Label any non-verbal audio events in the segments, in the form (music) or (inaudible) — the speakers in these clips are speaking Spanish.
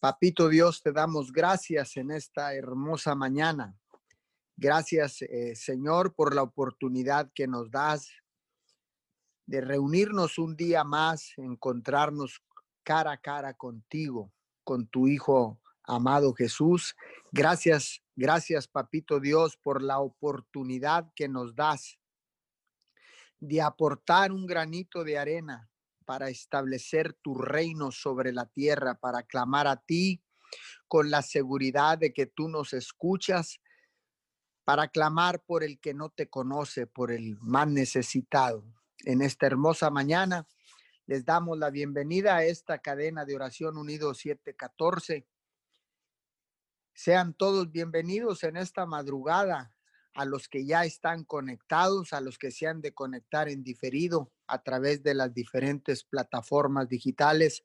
Papito Dios, te damos gracias en esta hermosa mañana. Gracias, eh, Señor, por la oportunidad que nos das de reunirnos un día más, encontrarnos cara a cara contigo, con tu Hijo amado Jesús. Gracias, gracias, Papito Dios, por la oportunidad que nos das de aportar un granito de arena para establecer tu reino sobre la tierra, para clamar a ti con la seguridad de que tú nos escuchas, para clamar por el que no te conoce, por el más necesitado. En esta hermosa mañana les damos la bienvenida a esta cadena de oración unido 714. Sean todos bienvenidos en esta madrugada a los que ya están conectados, a los que se han de conectar en diferido a través de las diferentes plataformas digitales,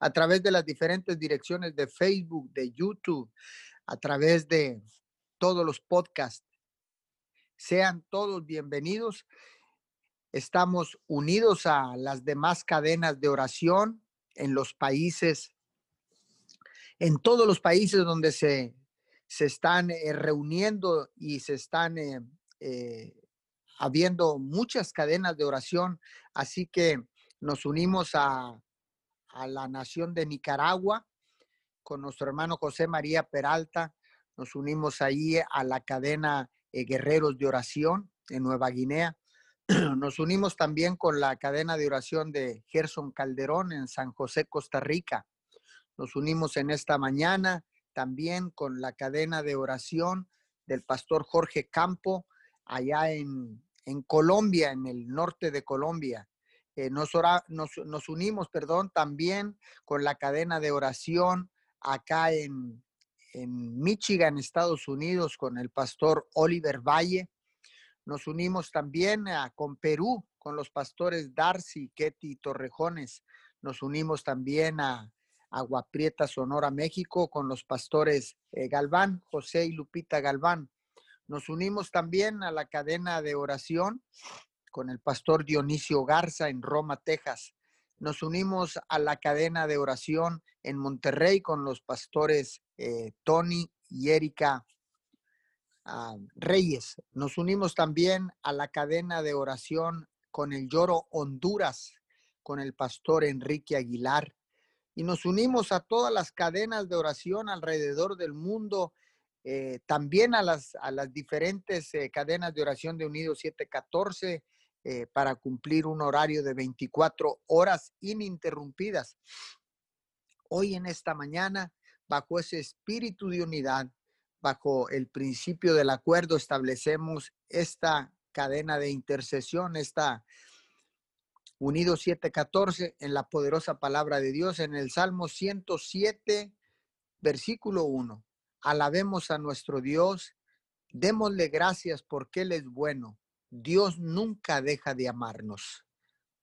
a través de las diferentes direcciones de Facebook, de YouTube, a través de todos los podcasts. Sean todos bienvenidos. Estamos unidos a las demás cadenas de oración en los países, en todos los países donde se se están eh, reuniendo y se están eh, eh, habiendo muchas cadenas de oración. Así que nos unimos a, a la nación de Nicaragua con nuestro hermano José María Peralta. Nos unimos ahí a la cadena Guerreros de Oración en Nueva Guinea. (clears throat) Nos unimos también con la cadena de oración de Gerson Calderón en San José, Costa Rica. Nos unimos en esta mañana también con la cadena de oración del pastor Jorge Campo allá en, Colombia, en el norte de Colombia. Eh, nos, nos, unimos, perdón, también con la cadena de oración acá en, en Michigan, Estados Unidos, con el pastor Oliver Valle. Nos unimos también con Perú, con los pastores Darcy, Ketty Torrejones. Nos unimos también a, Agua Prieta, Sonora, México, con los pastores eh, Galván, José y Lupita Galván. Nos unimos también a la cadena de oración con el pastor Dionisio Garza en Roma, Texas. Nos unimos a la cadena de oración en Monterrey con los pastores eh, Tony y Erika ah, Reyes. Nos unimos también a la cadena de oración con el Lloro Honduras, con el pastor Enrique Aguilar y nos unimos a todas las cadenas de oración alrededor del mundo, eh, también a las, a las diferentes eh, cadenas de oración de Unidos 714 eh, para cumplir un horario de 24 horas ininterrumpidas. Hoy en esta mañana, bajo ese espíritu de unidad, bajo el principio del acuerdo, establecemos esta cadena de intercesión, esta Unidos 7:14 en la poderosa palabra de Dios en el Salmo 107, versículo 1. Alabemos a nuestro Dios, démosle gracias porque Él es bueno. Dios nunca deja de amarnos.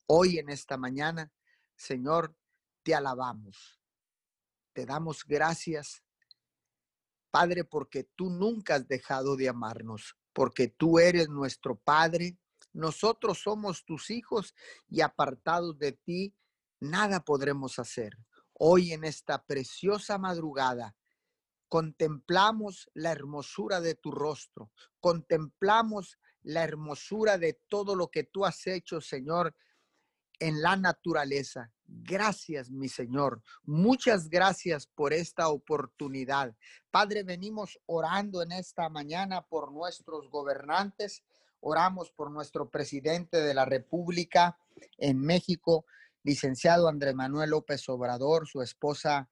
Hoy en esta mañana, Señor, te alabamos. Te damos gracias, Padre, porque tú nunca has dejado de amarnos, porque tú eres nuestro Padre, nosotros somos tus hijos y apartados de ti, nada podremos hacer. Hoy en esta preciosa madrugada, contemplamos la hermosura de tu rostro, contemplamos la hermosura de todo lo que tú has hecho, Señor, en la naturaleza. Gracias, mi Señor. Muchas gracias por esta oportunidad. Padre, venimos orando en esta mañana por nuestros gobernantes, Oramos por nuestro presidente de la República en México, licenciado Andrés Manuel López Obrador, su esposa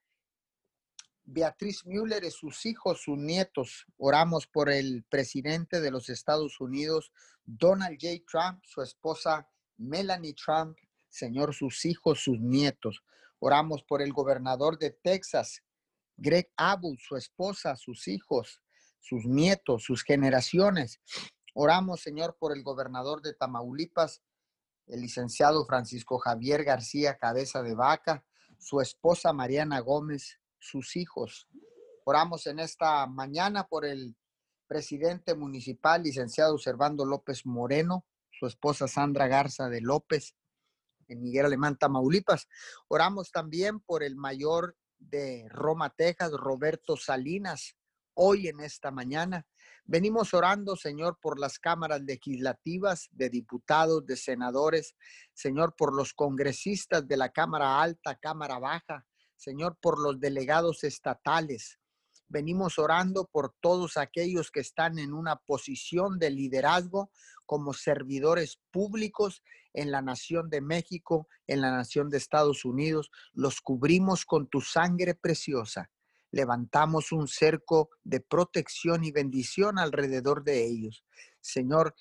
Beatriz Müller y sus hijos, sus nietos. Oramos por el presidente de los Estados Unidos, Donald J. Trump, su esposa Melanie Trump, Señor, sus hijos, sus nietos. Oramos por el gobernador de Texas, Greg Abbott, su esposa, sus hijos, sus nietos, sus generaciones. Oramos, Señor, por el gobernador de Tamaulipas, el licenciado Francisco Javier García Cabeza de Vaca, su esposa Mariana Gómez, sus hijos. Oramos en esta mañana por el presidente municipal, licenciado Servando López Moreno, su esposa Sandra Garza de López, en Miguel Alemán, Tamaulipas. Oramos también por el mayor de Roma, Texas, Roberto Salinas, hoy en esta mañana. Venimos orando, Señor, por las cámaras legislativas de diputados, de senadores, Señor, por los congresistas de la Cámara Alta, Cámara Baja, Señor, por los delegados estatales. Venimos orando por todos aquellos que están en una posición de liderazgo como servidores públicos en la nación de México, en la nación de Estados Unidos. Los cubrimos con tu sangre preciosa. Levantamos un cerco de protección y bendición alrededor de ellos. Señor,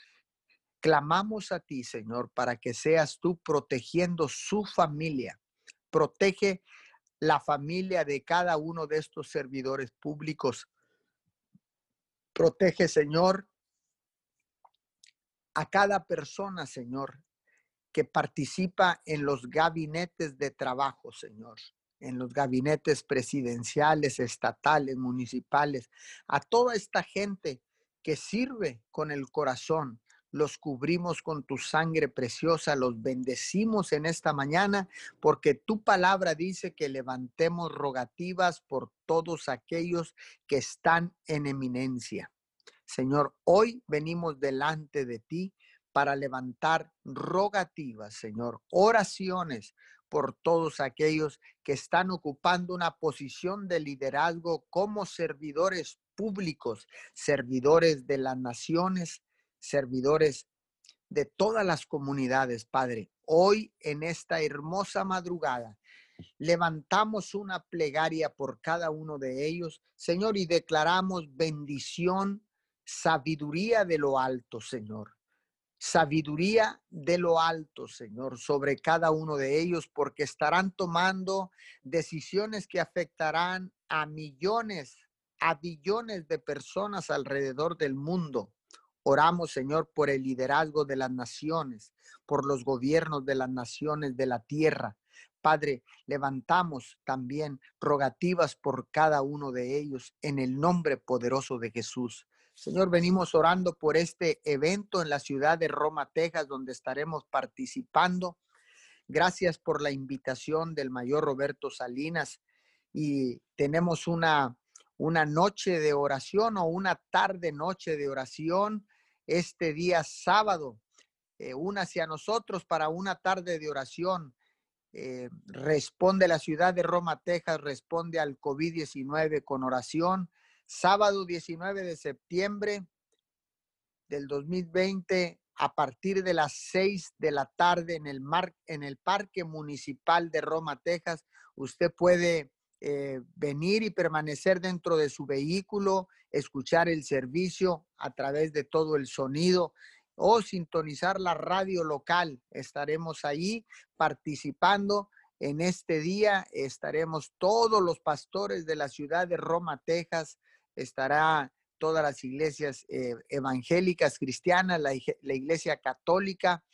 clamamos a ti, Señor, para que seas tú protegiendo su familia. Protege la familia de cada uno de estos servidores públicos. Protege, Señor, a cada persona, Señor, que participa en los gabinetes de trabajo, Señor, en los gabinetes presidenciales, estatales, municipales, a toda esta gente que sirve con el corazón, los cubrimos con tu sangre preciosa, los bendecimos en esta mañana, porque tu palabra dice que levantemos rogativas por todos aquellos que están en eminencia. Señor, hoy venimos delante de ti para levantar rogativas, Señor, oraciones por todos aquellos que están ocupando una posición de liderazgo como servidores públicos, servidores de las naciones, servidores de todas las comunidades, Padre. Hoy en esta hermosa madrugada levantamos una plegaria por cada uno de ellos, Señor, y declaramos bendición, sabiduría de lo alto, Señor. Sabiduría de lo alto, Señor, sobre cada uno de ellos, porque estarán tomando decisiones que afectarán a millones, a billones de personas alrededor del mundo. Oramos, Señor, por el liderazgo de las naciones, por los gobiernos de las naciones de la tierra. Padre, levantamos también rogativas por cada uno de ellos en el nombre poderoso de Jesús. Señor, venimos orando por este evento en la ciudad de Roma, Texas, donde estaremos participando. Gracias por la invitación del mayor Roberto Salinas y tenemos una, una noche de oración o una tarde noche de oración este día sábado. Eh, una hacia nosotros para una tarde de oración. Eh, responde la ciudad de Roma, Texas, responde al COVID-19 con oración. Sábado 19 de septiembre del 2020 a partir de las 6 de la tarde en el, mar, en el Parque Municipal de Roma, Texas. Usted puede eh, venir y permanecer dentro de su vehículo, escuchar el servicio a través de todo el sonido o sintonizar la radio local. Estaremos ahí participando en este día. Estaremos todos los pastores de la ciudad de Roma, Texas. Estará todas las iglesias eh, evangélicas, cristianas, la iglesia católica.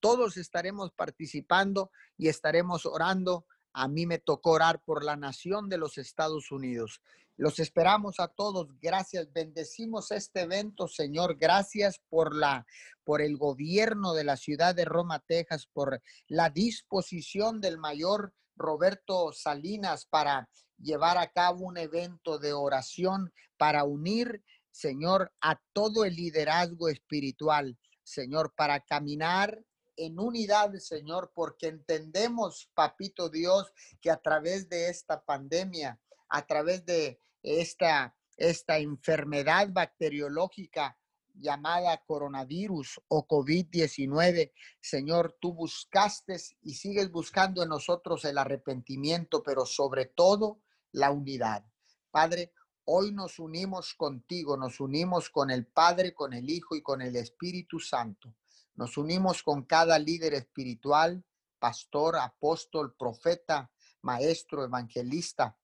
Todos estaremos participando y estaremos orando a mí me tocó orar por la nación de los Estados Unidos. Los esperamos a todos. Gracias. Bendecimos este evento, Señor. Gracias por la por el gobierno de la ciudad de Roma, Texas, por la disposición del mayor Roberto Salinas para llevar a cabo un evento de oración para unir, Señor, a todo el liderazgo espiritual, Señor, para caminar en unidad, Señor, porque entendemos, Papito Dios, que a través de esta pandemia, a través de esta, esta enfermedad bacteriológica llamada coronavirus o COVID-19, Señor, tú buscaste y sigues buscando en nosotros el arrepentimiento, pero sobre todo la unidad. Padre, hoy nos unimos contigo, nos unimos con el Padre, con el Hijo y con el Espíritu Santo nos unimos con cada líder espiritual, pastor, apóstol, profeta, maestro, evangelista.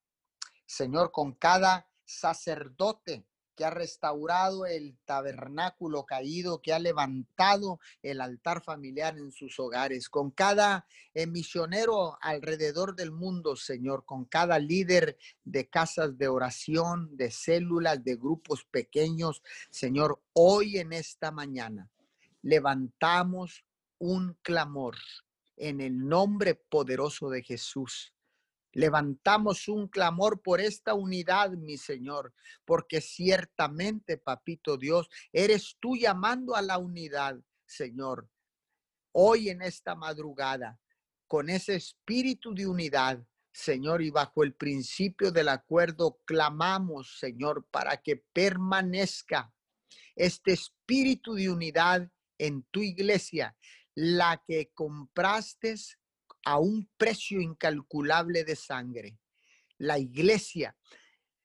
Señor, con cada sacerdote que ha restaurado el tabernáculo caído, que ha levantado el altar familiar en sus hogares, con cada misionero alrededor del mundo, Señor, con cada líder de casas de oración, de células, de grupos pequeños, Señor, hoy en esta mañana levantamos un clamor en el nombre poderoso de Jesús. Levantamos un clamor por esta unidad, mi Señor, porque ciertamente, papito Dios, eres tú llamando a la unidad, Señor. Hoy en esta madrugada, con ese espíritu de unidad, Señor, y bajo el principio del acuerdo, clamamos, Señor, para que permanezca este espíritu de unidad en tu iglesia, la que compraste a un precio incalculable de sangre. La iglesia,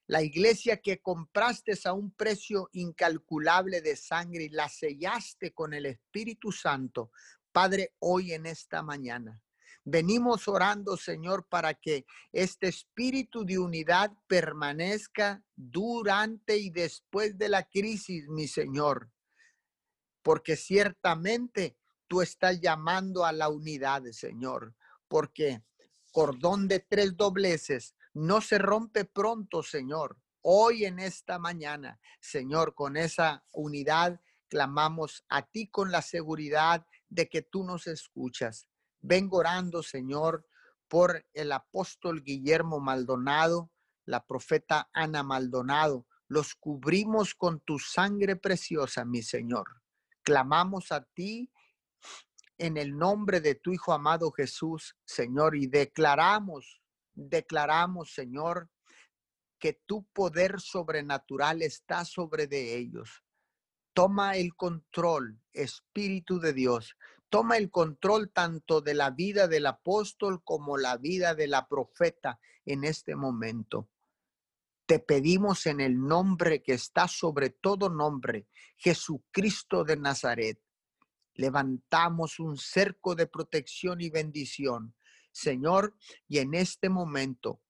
la iglesia que compraste a un precio incalculable de sangre y la sellaste con el Espíritu Santo. Padre, hoy en esta mañana. Venimos orando, Señor, para que este espíritu de unidad permanezca durante y después de la crisis, mi Señor. Porque ciertamente tú estás llamando a la unidad, Señor porque cordón de tres dobleces no se rompe pronto, Señor. Hoy en esta mañana, Señor, con esa unidad clamamos a ti con la seguridad de que tú nos escuchas. Vengo orando, Señor, por el apóstol Guillermo Maldonado, la profeta Ana Maldonado. Los cubrimos con tu sangre preciosa, mi Señor. Clamamos a ti en el nombre de tu Hijo amado Jesús, Señor, y declaramos, declaramos, Señor, que tu poder sobrenatural está sobre de ellos. Toma el control, Espíritu de Dios. Toma el control tanto de la vida del apóstol como la vida de la profeta en este momento. Te pedimos en el nombre que está sobre todo nombre, Jesucristo de Nazaret levantamos un cerco de protección y bendición. Señor, y en este momento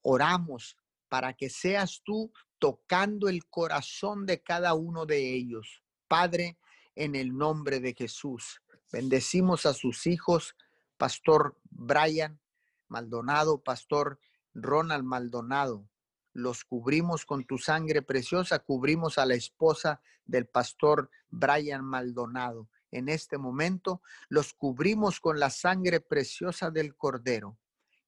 oramos para que seas tú tocando el corazón de cada uno de ellos. Padre, en el nombre de Jesús, bendecimos a sus hijos, Pastor Brian Maldonado, Pastor Ronald Maldonado. Los cubrimos con tu sangre preciosa, cubrimos a la esposa del pastor Brian Maldonado en este momento, los cubrimos con la sangre preciosa del Cordero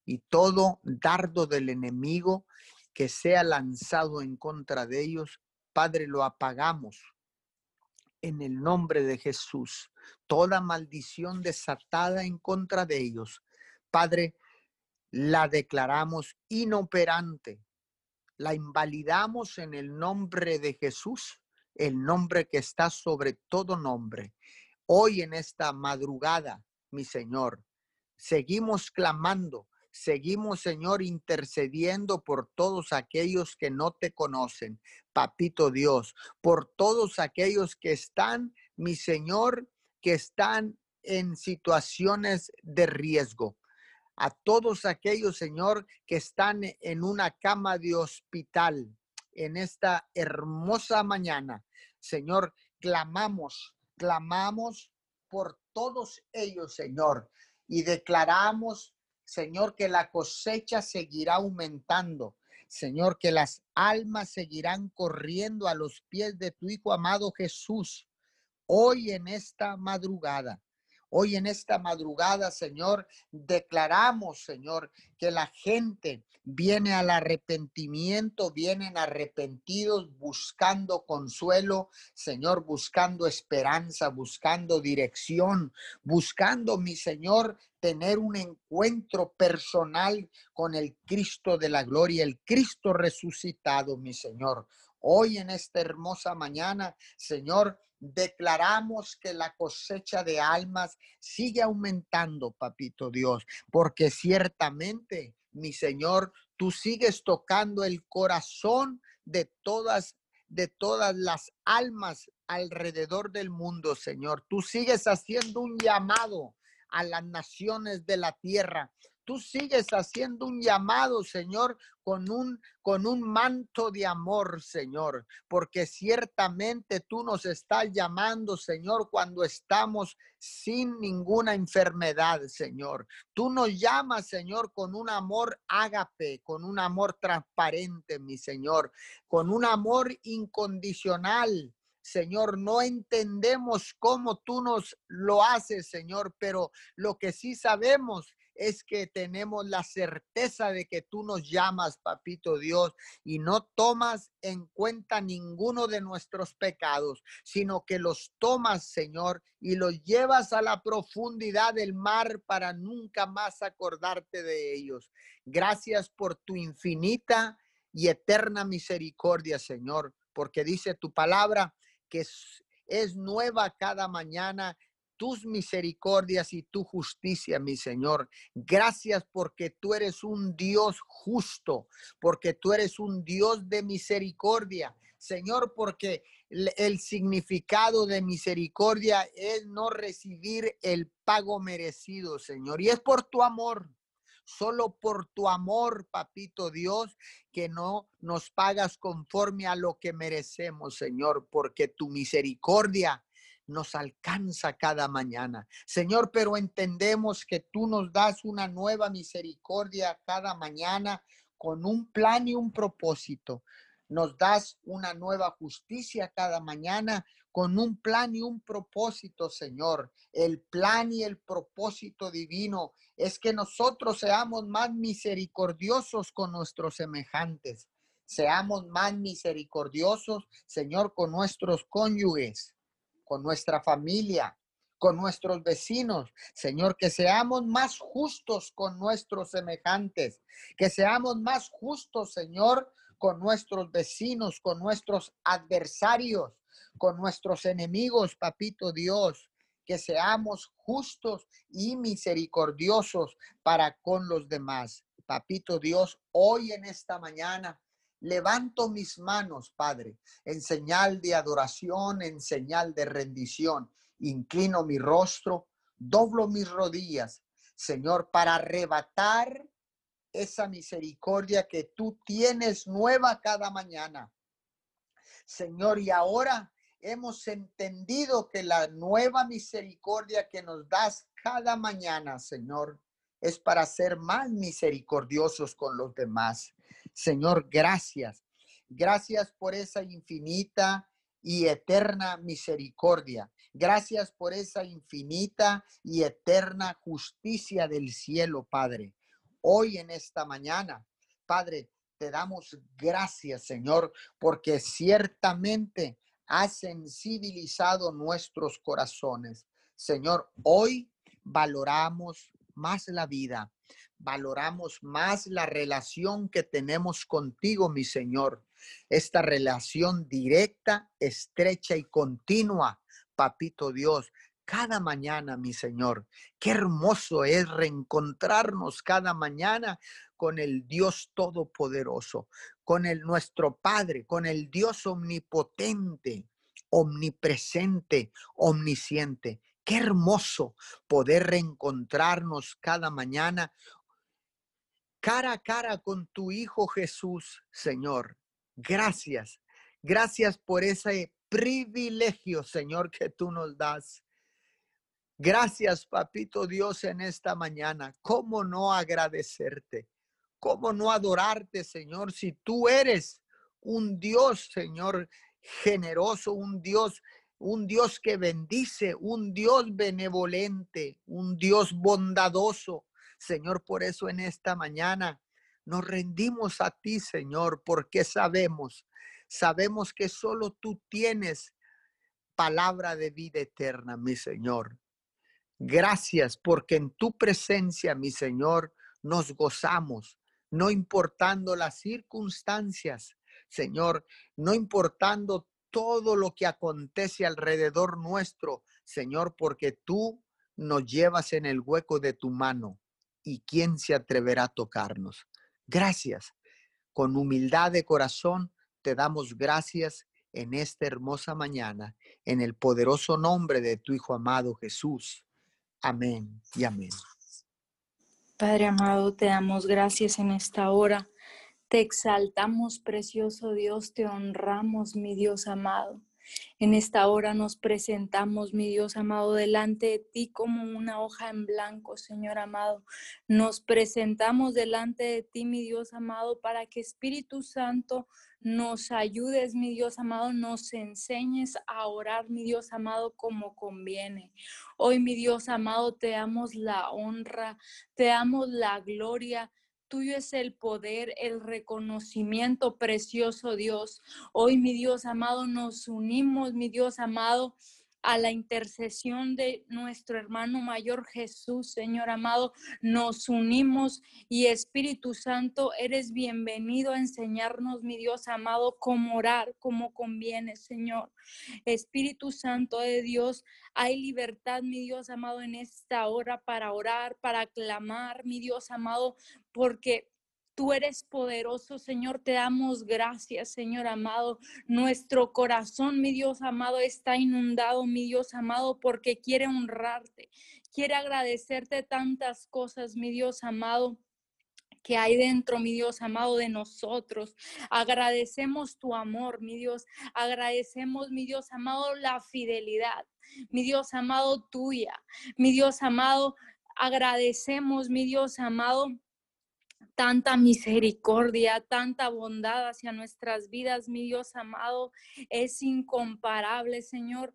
y todo dardo del enemigo que sea lanzado en contra de ellos, Padre, lo apagamos en el nombre de Jesús. Toda maldición desatada en contra de ellos, Padre, la declaramos inoperante, la invalidamos en el nombre de Jesús, el nombre que está sobre todo nombre Hoy en esta madrugada, mi Señor, seguimos clamando, seguimos, Señor, intercediendo por todos aquellos que no te conocen, Papito Dios, por todos aquellos que están, mi Señor, que están en situaciones de riesgo. A todos aquellos, Señor, que están en una cama de hospital en esta hermosa mañana. Señor, clamamos clamamos por todos ellos, Señor, y declaramos, Señor, que la cosecha seguirá aumentando. Señor, que las almas seguirán corriendo a los pies de tu Hijo amado Jesús. Hoy en esta madrugada, Hoy en esta madrugada, Señor, declaramos, Señor, que la gente viene al arrepentimiento, vienen arrepentidos buscando consuelo, Señor, buscando esperanza, buscando dirección, buscando, mi Señor, tener un encuentro personal con el Cristo de la gloria, el Cristo resucitado, mi Señor. Hoy en esta hermosa mañana, Señor, declaramos que la cosecha de almas sigue aumentando, papito Dios, porque ciertamente, mi Señor, tú sigues tocando el corazón de todas de todas las almas alrededor del mundo, Señor. Tú sigues haciendo un llamado a las naciones de la tierra tú sigues haciendo un llamado, Señor, con un, con un manto de amor, Señor, porque ciertamente tú nos estás llamando, Señor, cuando estamos sin ninguna enfermedad, Señor. Tú nos llamas, Señor, con un amor ágape, con un amor transparente, mi Señor, con un amor incondicional. Señor, no entendemos cómo tú nos lo haces, Señor, pero lo que sí sabemos es que tenemos la certeza de que tú nos llamas, papito Dios, y no tomas en cuenta ninguno de nuestros pecados, sino que los tomas, Señor, y los llevas a la profundidad del mar para nunca más acordarte de ellos. Gracias por tu infinita y eterna misericordia, Señor, porque dice tu palabra que es, nueva cada mañana tus misericordias y tu justicia, mi Señor. Gracias porque tú eres un Dios justo, porque tú eres un Dios de misericordia. Señor, porque el, significado de misericordia es no recibir el pago merecido, Señor. Y es por tu amor, solo por tu amor, papito Dios, que no nos pagas conforme a lo que merecemos, Señor, porque tu misericordia nos alcanza cada mañana. Señor, pero entendemos que tú nos das una nueva misericordia cada mañana con un plan y un propósito. Nos das una nueva justicia cada mañana con un plan y un propósito, Señor. El plan y el propósito divino es que nosotros seamos más misericordiosos con nuestros semejantes. Seamos más misericordiosos, Señor, con nuestros cónyuges con nuestra familia, con nuestros vecinos. Señor, que seamos más justos con nuestros semejantes, que seamos más justos, Señor, con nuestros vecinos, con nuestros adversarios, con nuestros enemigos, papito Dios, que seamos justos y misericordiosos para con los demás. Papito Dios, hoy en esta mañana Levanto mis manos, Padre, en señal de adoración, en señal de rendición. Inclino mi rostro, doblo mis rodillas, Señor, para arrebatar esa misericordia que tú tienes nueva cada mañana. Señor, y ahora hemos entendido que la nueva misericordia que nos das cada mañana, Señor, es para ser más misericordiosos con los demás. Señor, gracias. Gracias por esa infinita y eterna misericordia. Gracias por esa infinita y eterna justicia del cielo, Padre. Hoy en esta mañana, Padre, te damos gracias, Señor, porque ciertamente has sensibilizado nuestros corazones. Señor, hoy valoramos más la vida, valoramos más la relación que tenemos contigo, mi Señor. Esta relación directa, estrecha y continua, papito Dios, cada mañana, mi Señor. Qué hermoso es reencontrarnos cada mañana con el Dios Todopoderoso, con el nuestro Padre, con el Dios omnipotente, omnipresente, omnisciente. Qué hermoso poder reencontrarnos cada mañana cara a cara con tu Hijo Jesús, Señor. Gracias. Gracias por ese privilegio, Señor, que tú nos das. Gracias, Papito Dios, en esta mañana. ¿Cómo no agradecerte? ¿Cómo no adorarte, Señor, si tú eres un Dios, Señor, generoso, un Dios, un Dios que bendice, un Dios benevolente, un Dios bondadoso, Señor, por eso en esta mañana nos rendimos a ti, Señor, porque sabemos, sabemos que solo tú tienes palabra de vida eterna, mi Señor. Gracias porque en tu presencia, mi Señor, nos gozamos, no importando las circunstancias, Señor, no importando todo lo que acontece alrededor nuestro, Señor, porque tú nos llevas en el hueco de tu mano y quién se atreverá a tocarnos. Gracias. Con humildad de corazón te damos gracias en esta hermosa mañana, en el poderoso nombre de tu Hijo amado Jesús. Amén y amén. Padre amado, te damos gracias en esta hora. Te exaltamos, precioso Dios, te honramos, mi Dios amado. En esta hora nos presentamos, mi Dios amado, delante de ti como una hoja en blanco, Señor amado. Nos presentamos delante de ti, mi Dios amado, para que Espíritu Santo nos ayudes, mi Dios amado, nos enseñes a orar, mi Dios amado, como conviene. Hoy, mi Dios amado, te damos la honra, te damos la gloria tuyo es el poder, el reconocimiento precioso, Dios. Hoy, mi Dios amado, nos unimos, mi Dios amado, a la intercesión de nuestro hermano mayor Jesús, Señor amado, nos unimos y Espíritu Santo, eres bienvenido a enseñarnos, mi Dios amado, cómo orar, como conviene, Señor. Espíritu Santo de Dios, hay libertad, mi Dios amado, en esta hora para orar, para clamar, mi Dios amado, porque Tú eres poderoso, Señor. Te damos gracias, Señor amado. Nuestro corazón, mi Dios amado, está inundado, mi Dios amado, porque quiere honrarte, quiere agradecerte tantas cosas, mi Dios amado que hay dentro, mi Dios amado, de nosotros. Agradecemos tu amor, mi Dios. Agradecemos, mi Dios amado, la fidelidad, mi Dios amado, tuya. Mi Dios amado, agradecemos, mi Dios amado, tanta misericordia, tanta bondad hacia nuestras vidas, mi Dios amado, es incomparable, Señor.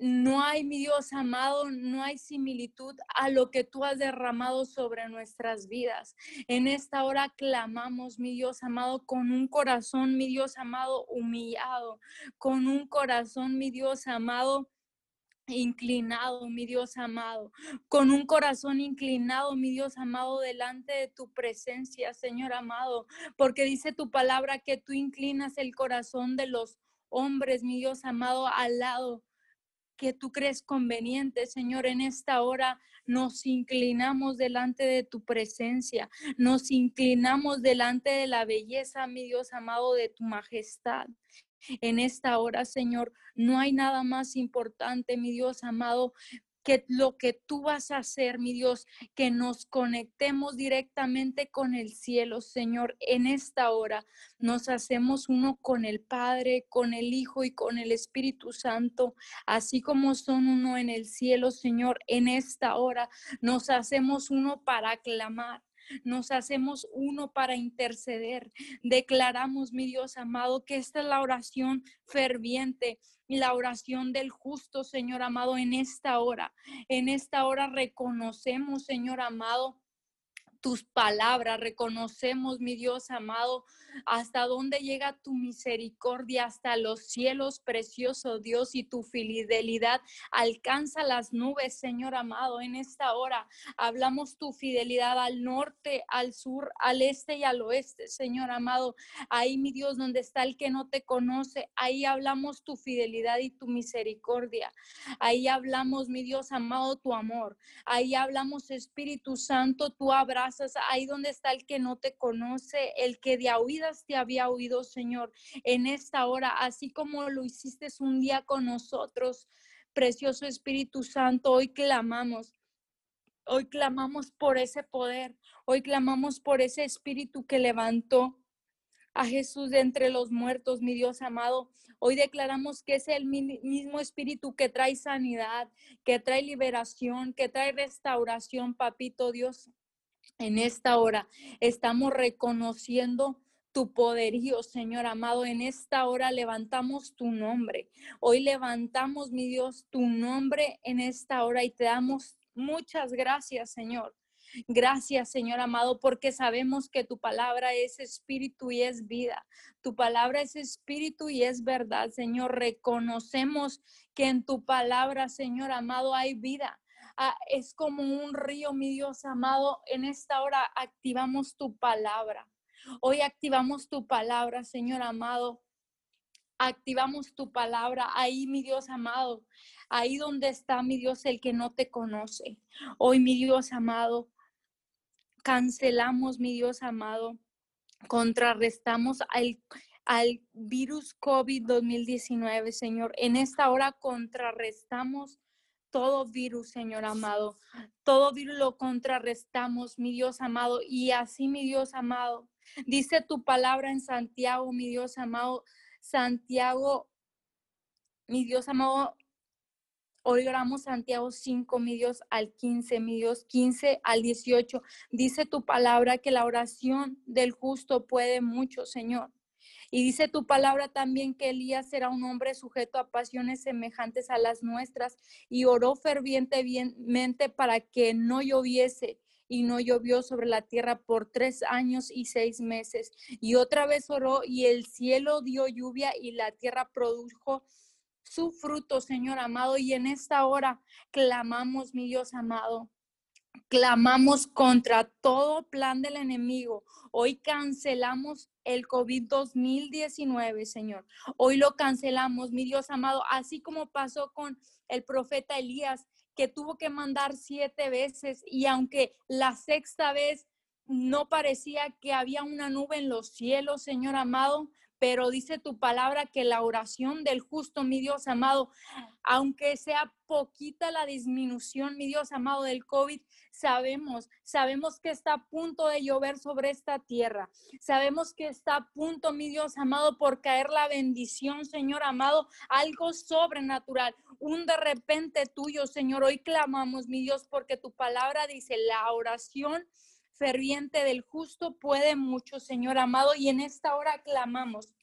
No hay, mi Dios amado, no hay similitud a lo que tú has derramado sobre nuestras vidas. En esta hora clamamos, mi Dios amado, con un corazón, mi Dios amado, humillado, con un corazón, mi Dios amado, inclinado, mi Dios amado, con un corazón inclinado, mi Dios amado, delante de tu presencia, Señor amado, porque dice tu palabra que tú inclinas el corazón de los hombres, mi Dios amado, al lado que tú crees conveniente, Señor, en esta hora nos inclinamos delante de tu presencia, nos inclinamos delante de la belleza, mi Dios amado, de tu majestad. En esta hora, Señor, no hay nada más importante, mi Dios amado, que lo que tú vas a hacer, mi Dios, que nos conectemos directamente con el cielo, Señor. En esta hora nos hacemos uno con el Padre, con el Hijo y con el Espíritu Santo, así como son uno en el cielo, Señor. En esta hora nos hacemos uno para clamar nos hacemos uno para interceder. Declaramos, mi Dios amado, que esta es la oración ferviente la oración del justo, Señor amado, en esta hora. En esta hora reconocemos, Señor amado, tus palabras, reconocemos, mi Dios amado, hasta dónde llega tu misericordia, hasta los cielos, precioso Dios, y tu fidelidad alcanza las nubes, Señor amado, en esta hora. Hablamos tu fidelidad al norte, al sur, al este y al oeste, Señor amado. Ahí, mi Dios, donde está el que no te conoce, ahí hablamos tu fidelidad y tu misericordia. Ahí hablamos, mi Dios amado, tu amor. Ahí hablamos, Espíritu Santo, tu Ahí donde está el que no te conoce, el que de oído te había oído, Señor, en esta hora, así como lo hiciste un día con nosotros. Precioso Espíritu Santo, hoy clamamos. Hoy clamamos por ese poder. Hoy clamamos por ese espíritu que levantó a Jesús de entre los muertos, mi Dios amado. Hoy declaramos que es el mismo espíritu que trae sanidad, que trae liberación, que trae restauración, papito Dios. En esta hora estamos reconociendo tu poderío, Señor amado. En esta hora levantamos tu nombre. Hoy levantamos, mi Dios, tu nombre en esta hora y te damos muchas gracias, Señor. Gracias, Señor amado, porque sabemos que tu palabra es espíritu y es vida. Tu palabra es espíritu y es verdad, Señor. Reconocemos que en tu palabra, Señor amado, hay vida. Ah, es como un río, mi Dios amado. En esta hora activamos tu palabra. Hoy activamos tu palabra, Señor amado. Activamos tu palabra ahí, mi Dios amado. Ahí donde está, mi Dios, el que no te conoce. Hoy, mi Dios amado, cancelamos, mi Dios amado. Contrarrestamos al, al virus COVID 2019, Señor. En esta hora contrarrestamos todo virus, Señor amado. Todo virus lo contrarrestamos, mi Dios amado. Y así, mi Dios amado, Dice tu palabra en Santiago, mi Dios amado, Santiago mi Dios amado, Hoy oramos Santiago 5, mi Dios, al 15, mi Dios, 15 al 18. Dice tu palabra que la oración del justo puede mucho, Señor. Y dice tu palabra también que Elías era un hombre sujeto a pasiones semejantes a las nuestras y oró fervientemente para que no lloviese y no llovió sobre la tierra por tres años y seis meses. Y otra vez oró y el cielo dio lluvia y la tierra produjo su fruto, Señor amado. Y en esta hora clamamos, mi Dios amado. Clamamos contra todo plan del enemigo. Hoy cancelamos el COVID 2019, Señor. Hoy lo cancelamos, mi Dios amado, así como pasó con el profeta Elías, que tuvo que mandar siete veces y aunque la sexta vez no parecía que había una nube en los cielos, Señor amado, pero dice tu palabra que la oración del justo, mi Dios amado, aunque sea poquita la disminución, mi Dios amado, del COVID, sabemos, sabemos que está a punto de llover sobre esta tierra. Sabemos que está a punto, mi Dios amado, por caer la bendición, Señor amado, algo sobrenatural, un de repente tuyo, Señor. Hoy clamamos, mi Dios, porque tu palabra dice, la oración ferviente del justo puede mucho, Señor amado, y en esta hora clamamos.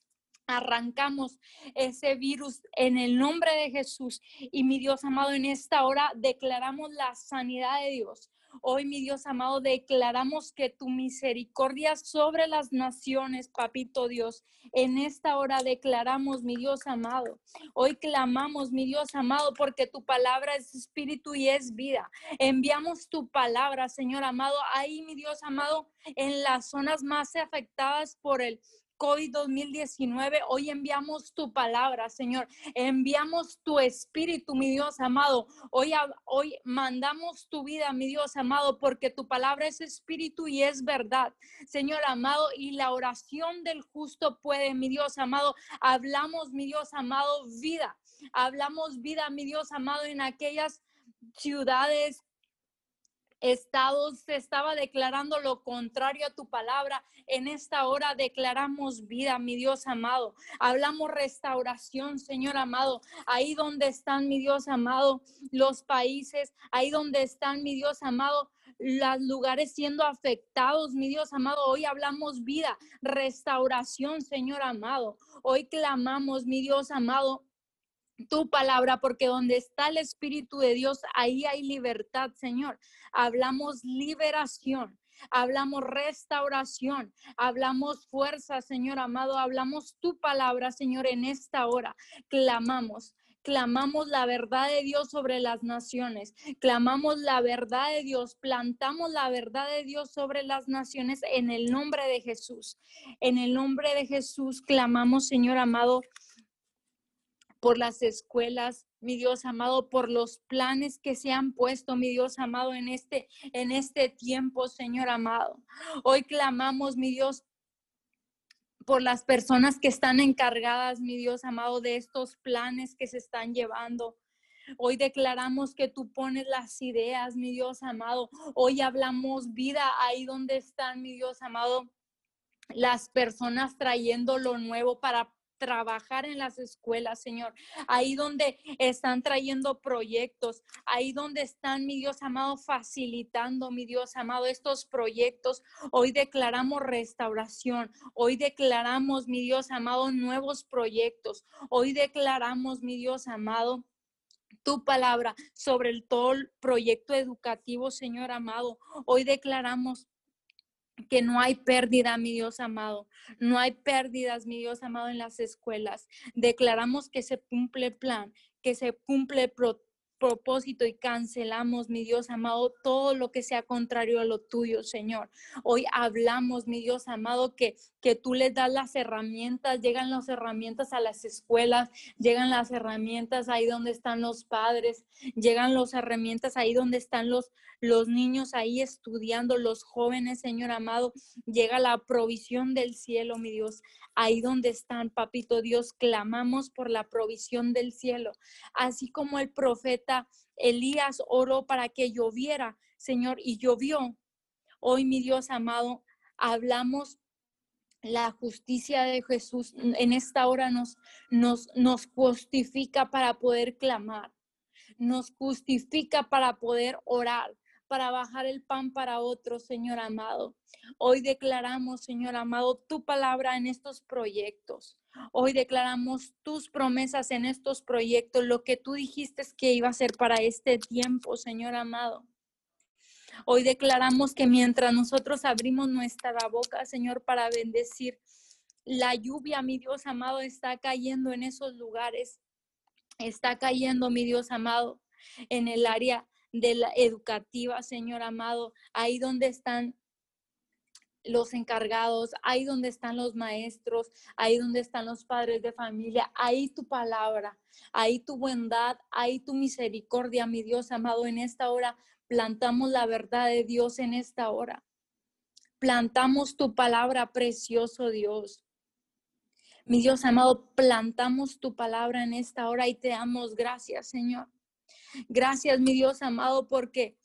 Arrancamos ese virus en el nombre de Jesús y mi Dios amado, en esta hora declaramos la sanidad de Dios. Hoy, mi Dios amado, declaramos que tu misericordia sobre las naciones, papito Dios. En esta hora declaramos, mi Dios amado. Hoy clamamos, mi Dios amado, porque tu palabra es espíritu y es vida. Enviamos tu palabra, Señor amado, ahí, mi Dios amado, en las zonas más afectadas por el COVID 2019, hoy enviamos tu palabra, Señor. Enviamos tu espíritu, mi Dios amado. Hoy, hoy mandamos tu vida, mi Dios amado, porque tu palabra es espíritu y es verdad, Señor amado. Y la oración del justo puede, mi Dios amado. Hablamos, mi Dios amado, vida. Hablamos vida, mi Dios amado, en aquellas ciudades estados se estaba declarando lo contrario a tu palabra. En esta hora declaramos vida, mi Dios amado. Hablamos restauración, Señor amado. Ahí donde están, mi Dios amado, los países, ahí donde están, mi Dios amado, los lugares siendo afectados, mi Dios amado. Hoy hablamos vida, restauración, Señor amado. Hoy clamamos, mi Dios amado, tu palabra, porque donde está el Espíritu de Dios, ahí hay libertad, Señor. Hablamos liberación. Hablamos restauración, hablamos fuerza, Señor amado, hablamos tu palabra, Señor, en esta hora. Clamamos, clamamos la verdad de Dios sobre las naciones, clamamos la verdad de Dios, plantamos la verdad de Dios sobre las naciones en el nombre de Jesús. En el nombre de Jesús clamamos, Señor amado, por las escuelas, mi Dios amado, por los planes que se han puesto, mi Dios amado, en este, en este tiempo, Señor amado. Hoy clamamos, mi Dios, por las personas que están encargadas, mi Dios amado, de estos planes que se están llevando. Hoy declaramos que tú pones las ideas, mi Dios amado. Hoy hablamos vida ahí donde están, mi Dios amado, las personas trayendo lo nuevo para trabajar en las escuelas, Señor. Ahí donde están trayendo proyectos, ahí donde están, mi Dios amado, facilitando, mi Dios amado, estos proyectos. Hoy declaramos restauración, hoy declaramos, mi Dios amado, nuevos proyectos. Hoy declaramos, mi Dios amado, tu palabra sobre el todo el proyecto educativo, Señor amado. Hoy declaramos que no hay pérdida, mi Dios amado. No hay pérdidas, mi Dios amado, en las escuelas. Declaramos que se cumple el plan, que se cumple el propósito y cancelamos, mi Dios amado, todo lo que sea contrario a lo tuyo, Señor. Hoy hablamos, mi Dios amado, que, que tú les das las herramientas, llegan las herramientas a las escuelas, llegan las herramientas ahí donde están los padres, llegan las herramientas ahí donde están los, los niños ahí estudiando, los jóvenes, Señor amado, llega la provisión del cielo, mi Dios. Ahí donde están, papito Dios, clamamos por la provisión del cielo, así como el profeta Elías oró para que lloviera, Señor, y llovió. Hoy, mi Dios amado, hablamos la justicia de Jesús en esta hora nos, nos, nos justifica para poder clamar, nos justifica para poder orar, para bajar el pan para otro, Señor amado. Hoy declaramos, Señor amado, tu palabra en estos proyectos. Hoy declaramos tus promesas en estos proyectos, lo que tú dijiste que iba a ser para este tiempo, Señor amado. Hoy declaramos que mientras nosotros abrimos nuestra boca, Señor, para bendecir, la lluvia, mi Dios amado, está cayendo en esos lugares. Está cayendo, mi Dios amado, en el área de la educativa, Señor amado, ahí donde están los encargados, ahí donde están los maestros, ahí donde están los padres de familia, ahí tu palabra, ahí tu bondad, ahí tu misericordia, mi Dios amado, en esta hora plantamos la verdad de Dios en esta hora. Plantamos tu palabra, precioso Dios. Mi Dios amado, plantamos tu palabra en esta hora y te damos gracias, Señor. Gracias, mi Dios amado, porque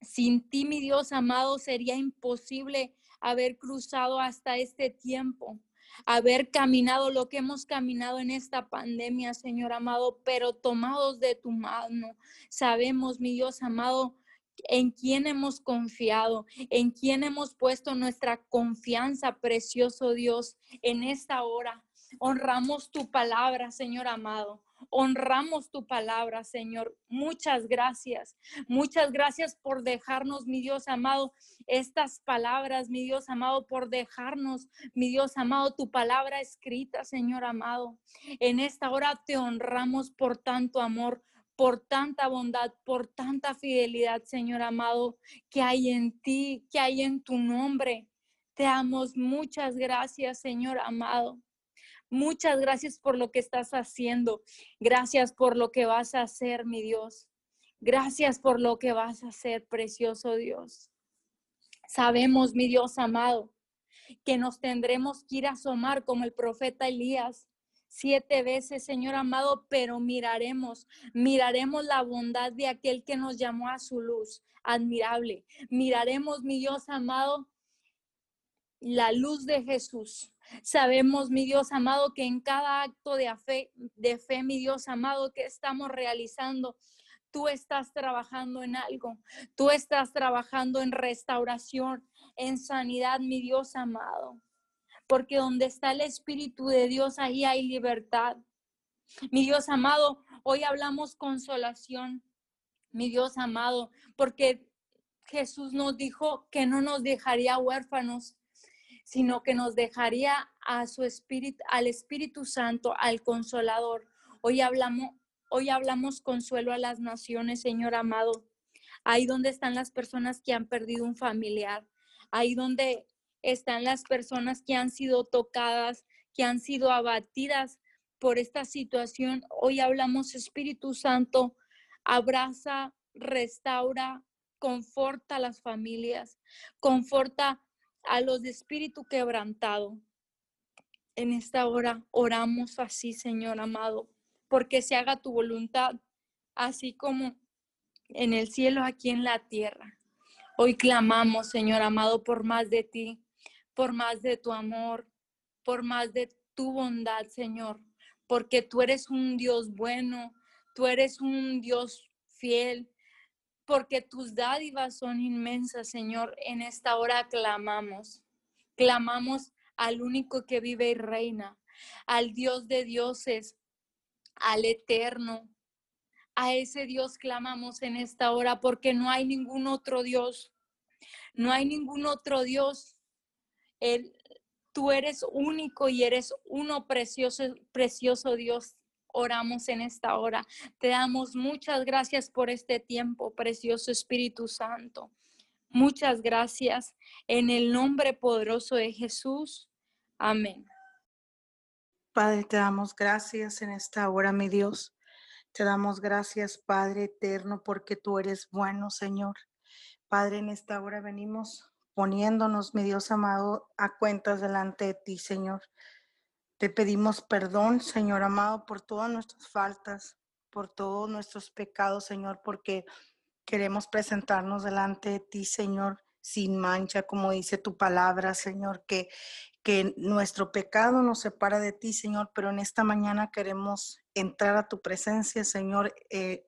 sin ti, mi Dios amado, sería imposible haber cruzado hasta este tiempo, haber caminado lo que hemos caminado en esta pandemia, Señor amado, pero tomados de tu mano. Sabemos, mi Dios amado, en quién hemos confiado, en quién hemos puesto nuestra confianza, precioso Dios, en esta hora. Honramos tu palabra, Señor amado. Honramos tu palabra, Señor. Muchas gracias. Muchas gracias por dejarnos, mi Dios amado, estas palabras, mi Dios amado, por dejarnos, mi Dios amado, tu palabra escrita, Señor amado. En esta hora te honramos por tanto amor, por tanta bondad, por tanta fidelidad, Señor amado, que hay en ti, que hay en tu nombre. Te damos muchas gracias, Señor amado. Muchas gracias por lo que estás haciendo. Gracias por lo que vas a hacer, mi Dios. Gracias por lo que vas a hacer, precioso Dios. Sabemos, mi Dios amado, que nos tendremos que ir a asomar como el profeta Elías siete veces, Señor amado, pero miraremos, miraremos la bondad de aquel que nos llamó a su luz, admirable. Miraremos, mi Dios amado, la luz de Jesús. Sabemos, mi Dios amado, que en cada acto de fe, de fe, mi Dios amado, que estamos realizando, tú estás trabajando en algo. Tú estás trabajando en restauración, en sanidad, mi Dios amado. Porque donde está el Espíritu de Dios, ahí hay libertad. Mi Dios amado, hoy hablamos consolación, mi Dios amado, porque Jesús nos dijo que no nos dejaría huérfanos, sino que nos dejaría a su espíritu, al Espíritu Santo, al Consolador. Hoy hablamos, hoy hablamos consuelo a las naciones, Señor amado. Ahí donde están las personas que han perdido un familiar, ahí donde están las personas que han sido tocadas, que han sido abatidas por esta situación. Hoy hablamos, Espíritu Santo, abraza, restaura, conforta a las familias, conforta a los de espíritu quebrantado. En esta hora oramos así, Señor amado, porque se haga tu voluntad, así como en el cielo, aquí en la tierra. Hoy clamamos, Señor amado, por más de ti, por más de tu amor, por más de tu bondad, Señor, porque tú eres un Dios bueno, tú eres un Dios fiel, porque tus dádivas son inmensas, Señor. En esta hora clamamos, clamamos al único que vive y reina, al Dios de dioses, al eterno. A ese Dios clamamos en esta hora porque no hay ningún otro Dios. No hay ningún otro Dios. El, tú eres único y eres uno precioso, precioso Dios oramos en esta hora. Te damos muchas gracias por este tiempo, precioso Espíritu Santo. Muchas gracias en el nombre poderoso de Jesús. Amén. Padre, te damos gracias en esta hora, mi Dios. Te damos gracias, Padre eterno, porque tú eres bueno, Señor. Padre, en esta hora venimos poniéndonos, mi Dios amado, a cuentas delante de ti, Señor. Te pedimos perdón, Señor amado, por todas nuestras faltas, por todos nuestros pecados, Señor, porque queremos presentarnos delante de ti, Señor, sin mancha, como dice tu palabra, Señor, que, que nuestro pecado nos separa de ti, Señor, pero en esta mañana queremos entrar a tu presencia, Señor, eh,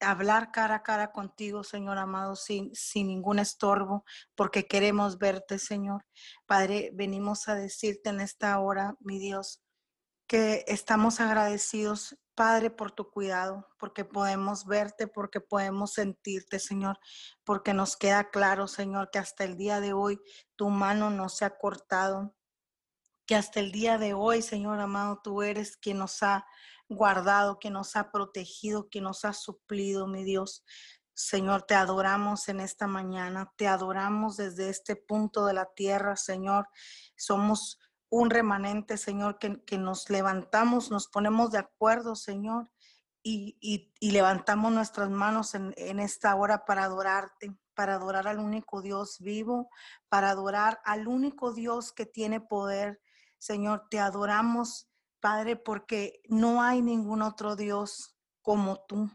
hablar cara a cara contigo, Señor amado, sin, sin ningún estorbo, porque queremos verte, Señor. Padre, venimos a decirte en esta hora, mi Dios, que estamos agradecidos, Padre, por tu cuidado, porque podemos verte, porque podemos sentirte, Señor, porque nos queda claro, Señor, que hasta el día de hoy tu mano no se ha cortado, que hasta el día de hoy, Señor amado, tú eres quien nos ha guardado, que nos ha protegido, que nos ha suplido, mi Dios. Señor, te adoramos en esta mañana, te adoramos desde este punto de la tierra, Señor. Somos un remanente, Señor, que, que nos levantamos, nos ponemos de acuerdo, Señor, y, y, levantamos nuestras manos en, en esta hora para adorarte, para adorar al único Dios vivo, para adorar al único Dios que tiene poder. Señor, te adoramos Padre, porque no hay ningún otro Dios como tú.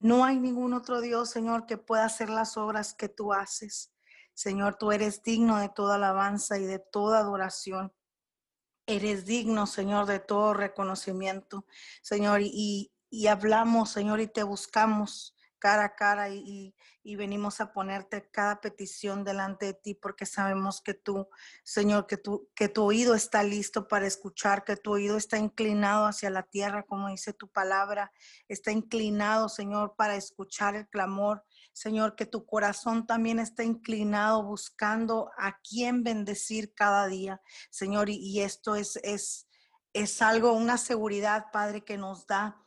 No hay ningún otro Dios, Señor, que pueda hacer las obras que tú haces. Señor, tú eres digno de toda alabanza y de toda adoración. Eres digno, Señor, de todo reconocimiento, Señor. Y, y hablamos, Señor, y te buscamos cara a cara y, y, venimos a ponerte cada petición delante de ti porque sabemos que tú, Señor, que, tú, que tu oído está listo para escuchar, que tu oído está inclinado hacia la tierra, como dice tu palabra, está inclinado, Señor, para escuchar el clamor. Señor, que tu corazón también está inclinado buscando a quién bendecir cada día, Señor, y, y esto es, es, es algo, una seguridad, Padre, que nos da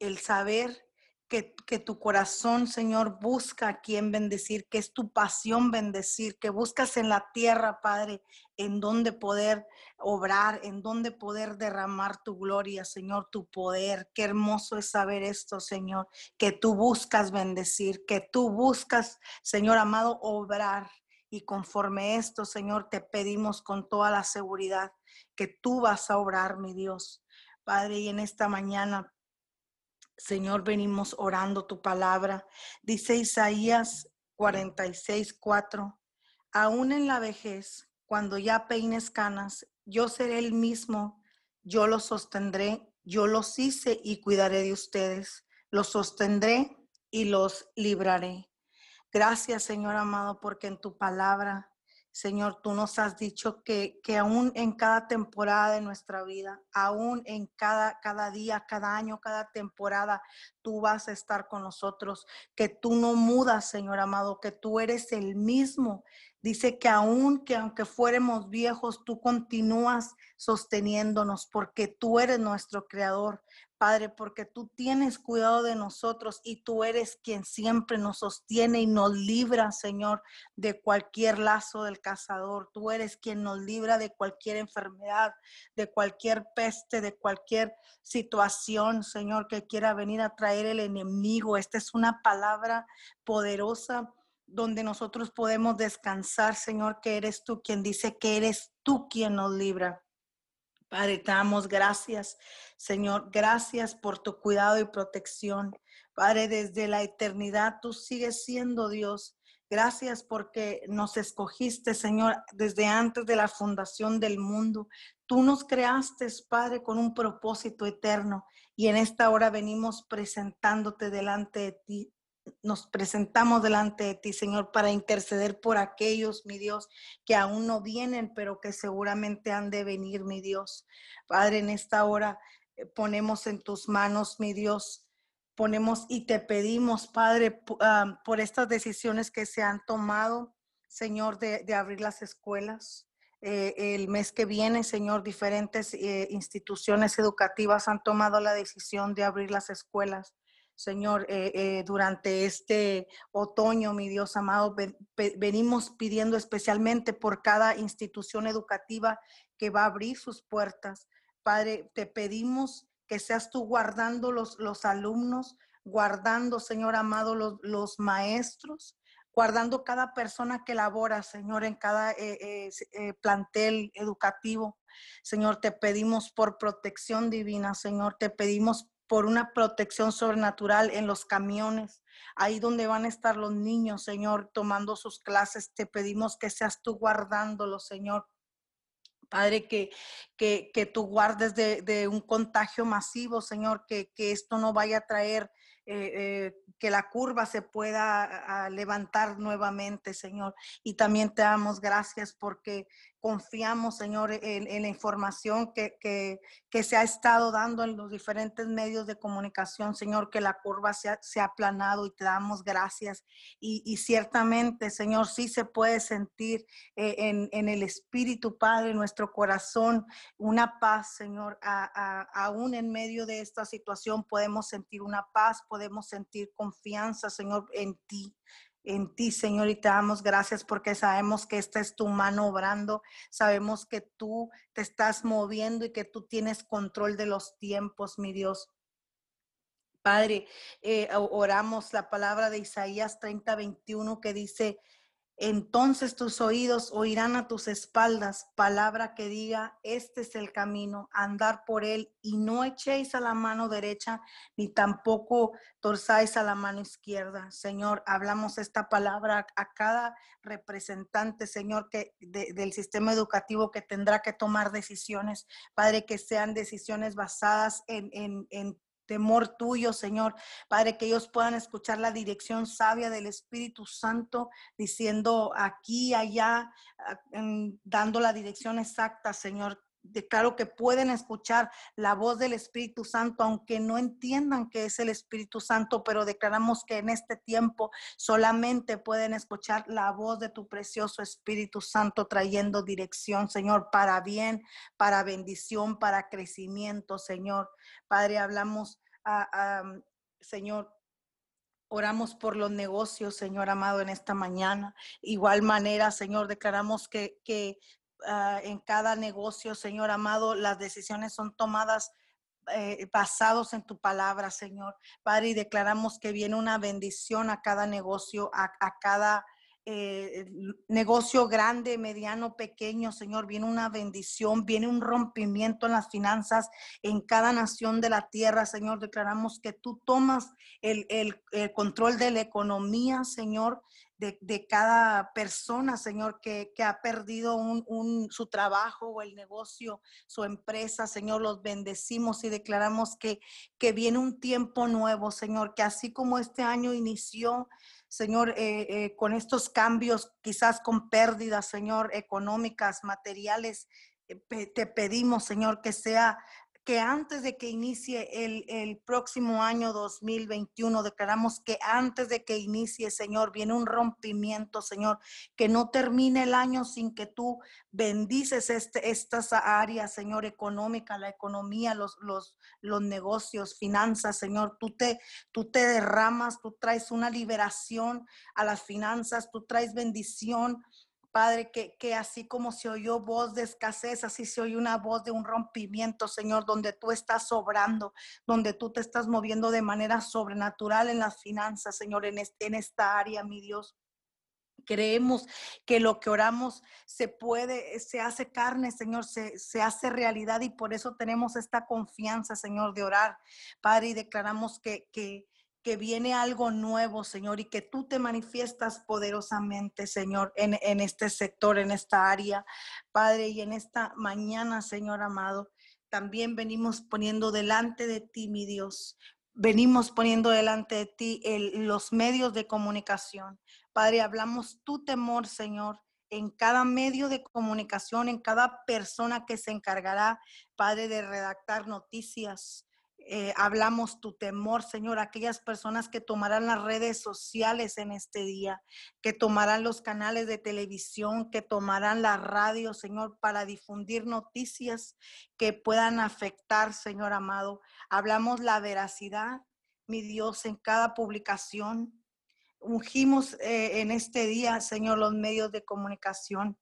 el saber que, tu corazón, Señor, busca a quien bendecir, que es tu pasión bendecir, que buscas en la tierra, Padre, en donde poder obrar, en donde poder derramar tu gloria, Señor, tu poder. Qué hermoso es saber esto, Señor, que tú buscas bendecir, que tú buscas, Señor amado, obrar. Y conforme esto, Señor, te pedimos con toda la seguridad que tú vas a obrar, mi Dios. Padre, y en esta mañana Señor, venimos orando tu palabra. Dice Isaías 46, 4. Aún en la vejez, cuando ya peines canas, yo seré el mismo, yo los sostendré, yo los hice y cuidaré de ustedes, los sostendré y los libraré. Gracias, Señor amado, porque en tu palabra Señor, tú nos has dicho que, que aún en cada temporada de nuestra vida, aún en cada, cada día, cada año, cada temporada, tú vas a estar con nosotros, que tú no mudas, Señor amado, que tú eres el mismo. Dice que aún que aunque fuéramos viejos, tú continúas sosteniéndonos porque tú eres nuestro creador, Padre, porque tú tienes cuidado de nosotros y tú eres quien siempre nos sostiene y nos libra, Señor, de cualquier lazo del cazador. Tú eres quien nos libra de cualquier enfermedad, de cualquier peste, de cualquier situación, Señor, que quiera venir a traer el enemigo. Esta es una palabra poderosa donde nosotros podemos descansar, Señor, que eres tú quien dice que eres tú quien nos libra. Padre, te damos gracias, Señor. Gracias por tu cuidado y protección. Padre, desde la eternidad tú sigues siendo Dios. Gracias porque nos escogiste, Señor, desde antes de la fundación del mundo. Tú nos creaste, Padre, con un propósito eterno y en esta hora venimos presentándote delante de ti, nos presentamos delante de ti, Señor, para interceder por aquellos, mi Dios, que aún no vienen, pero que seguramente han de venir, mi Dios. Padre, en esta hora eh, ponemos en tus manos, mi Dios, ponemos y te pedimos, Padre, ah, por estas decisiones que se han tomado, Señor, de, abrir las escuelas. Eh, el mes que viene, Señor, diferentes eh, instituciones educativas han tomado la decisión de abrir las escuelas. Señor, eh, eh, durante este otoño, mi Dios amado, venimos pidiendo especialmente por cada institución educativa que va a abrir sus puertas. Padre, te pedimos que seas tú guardando los, los alumnos, guardando, Señor amado, los, los maestros, guardando cada persona que labora, Señor, en cada eh, plantel educativo. Señor, te pedimos por protección divina, Señor, te pedimos por una protección sobrenatural en los camiones, ahí donde van a estar los niños, Señor, tomando sus clases, te pedimos que seas tú guardándolos, Señor. Padre, que, que, que tú guardes de, un contagio masivo, Señor, que, que esto no vaya a traer eh, eh, que la curva se pueda levantar nuevamente, Señor. Y también te damos gracias porque confiamos, Señor, en, la información que, que, se ha estado dando en los diferentes medios de comunicación, Señor, que la curva se ha, se ha aplanado y te damos gracias. Y, ciertamente, Señor, sí se puede sentir eh, en, en, el Espíritu, Padre, en nuestro corazón, una paz, Señor. aún en medio de esta situación podemos sentir una paz, podemos sentir confianza, Señor, en ti en ti, Señor, y te damos gracias porque sabemos que esta es tu mano obrando, sabemos que tú te estás moviendo y que tú tienes control de los tiempos, mi Dios. Padre, eh, oramos la palabra de Isaías 30, 21 que dice, entonces tus oídos oirán a tus espaldas palabra que diga, este es el camino, andar por él y no echéis a la mano derecha ni tampoco torzáis a la mano izquierda. Señor, hablamos esta palabra a cada representante, Señor, que del sistema educativo que tendrá que tomar decisiones, Padre, que sean decisiones basadas en, en, en temor tuyo, Señor. Padre, que ellos puedan escuchar la dirección sabia del Espíritu Santo, diciendo aquí, allá, dando la dirección exacta, Señor. Declaro que pueden escuchar la voz del Espíritu Santo, aunque no entiendan que es el Espíritu Santo, pero declaramos que en este tiempo solamente pueden escuchar la voz de tu precioso Espíritu Santo trayendo dirección, Señor, para bien, para bendición, para crecimiento, Señor. Padre, hablamos Señor, Oramos por los negocios, Señor amado, en esta mañana. Igual manera, Señor, declaramos que, que ah, en cada negocio, Señor amado, las decisiones son tomadas eh, basados en tu palabra, Señor. Padre, y declaramos que viene una bendición a cada negocio, a, a cada eh, negocio grande, mediano, pequeño, Señor, viene una bendición, viene un rompimiento en las finanzas en cada nación de la tierra, Señor. Declaramos que tú tomas el, control de la economía, Señor, de, cada persona, Señor, que, ha perdido su trabajo o el negocio, su empresa, Señor, los bendecimos y declaramos que, que viene un tiempo nuevo, Señor, que así como este año inició, Señor, eh, eh, con estos cambios, quizás con pérdidas, Señor, económicas, materiales, eh, te pedimos, Señor, que sea que antes de que inicie el, próximo año 2021, declaramos que antes de que inicie, Señor, viene un rompimiento, Señor, que no termine el año sin que tú bendices este, estas áreas, Señor, económica, la economía, los, los, los negocios, finanzas, Señor. Tú te, tú te derramas, tú traes una liberación a las finanzas, tú traes bendición Padre, que, que, así como se oyó voz de escasez, así se oye una voz de un rompimiento, Señor, donde tú estás sobrando, donde tú te estás moviendo de manera sobrenatural en las finanzas, Señor, en, en esta área, mi Dios. Creemos que lo que oramos se puede, se hace carne, Señor, se, se, hace realidad y por eso tenemos esta confianza, Señor, de orar, Padre, y declaramos que, que, que viene algo nuevo, Señor, y que tú te manifiestas poderosamente, Señor, en, este sector, en esta área, Padre, y en esta mañana, Señor amado, también venimos poniendo delante de ti, mi Dios, venimos poniendo delante de ti los medios de comunicación. Padre, hablamos tu temor, Señor, en cada medio de comunicación, en cada persona que se encargará, Padre, de redactar noticias, eh, hablamos tu temor, Señor, aquellas personas que tomarán las redes sociales en este día, que tomarán los canales de televisión, que tomarán la radio, Señor, para difundir noticias que puedan afectar, Señor amado. Hablamos la veracidad, mi Dios, en cada publicación. Ungimos eh, en este día, Señor, los medios de comunicación.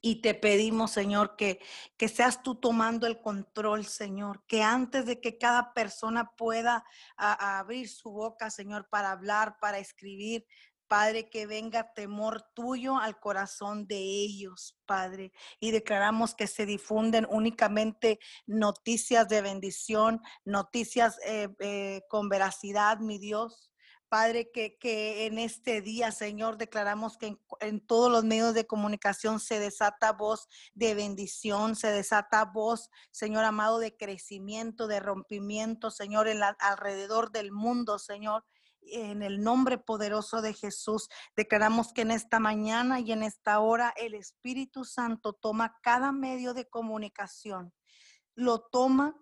Y te pedimos, Señor, que, que seas tú tomando el control, Señor, que antes de que cada persona pueda abrir su boca, Señor, para hablar, para escribir, Padre, que venga temor tuyo al corazón de ellos, Padre. Y declaramos que se difunden únicamente noticias de bendición, noticias eh, eh, con veracidad, mi Dios. Padre, que, que en este día, Señor, declaramos que en, todos los medios de comunicación se desata voz de bendición, se desata voz, Señor amado, de crecimiento, de rompimiento, Señor, en alrededor del mundo, Señor. En el nombre poderoso de Jesús, declaramos que en esta mañana y en esta hora el Espíritu Santo toma cada medio de comunicación, lo toma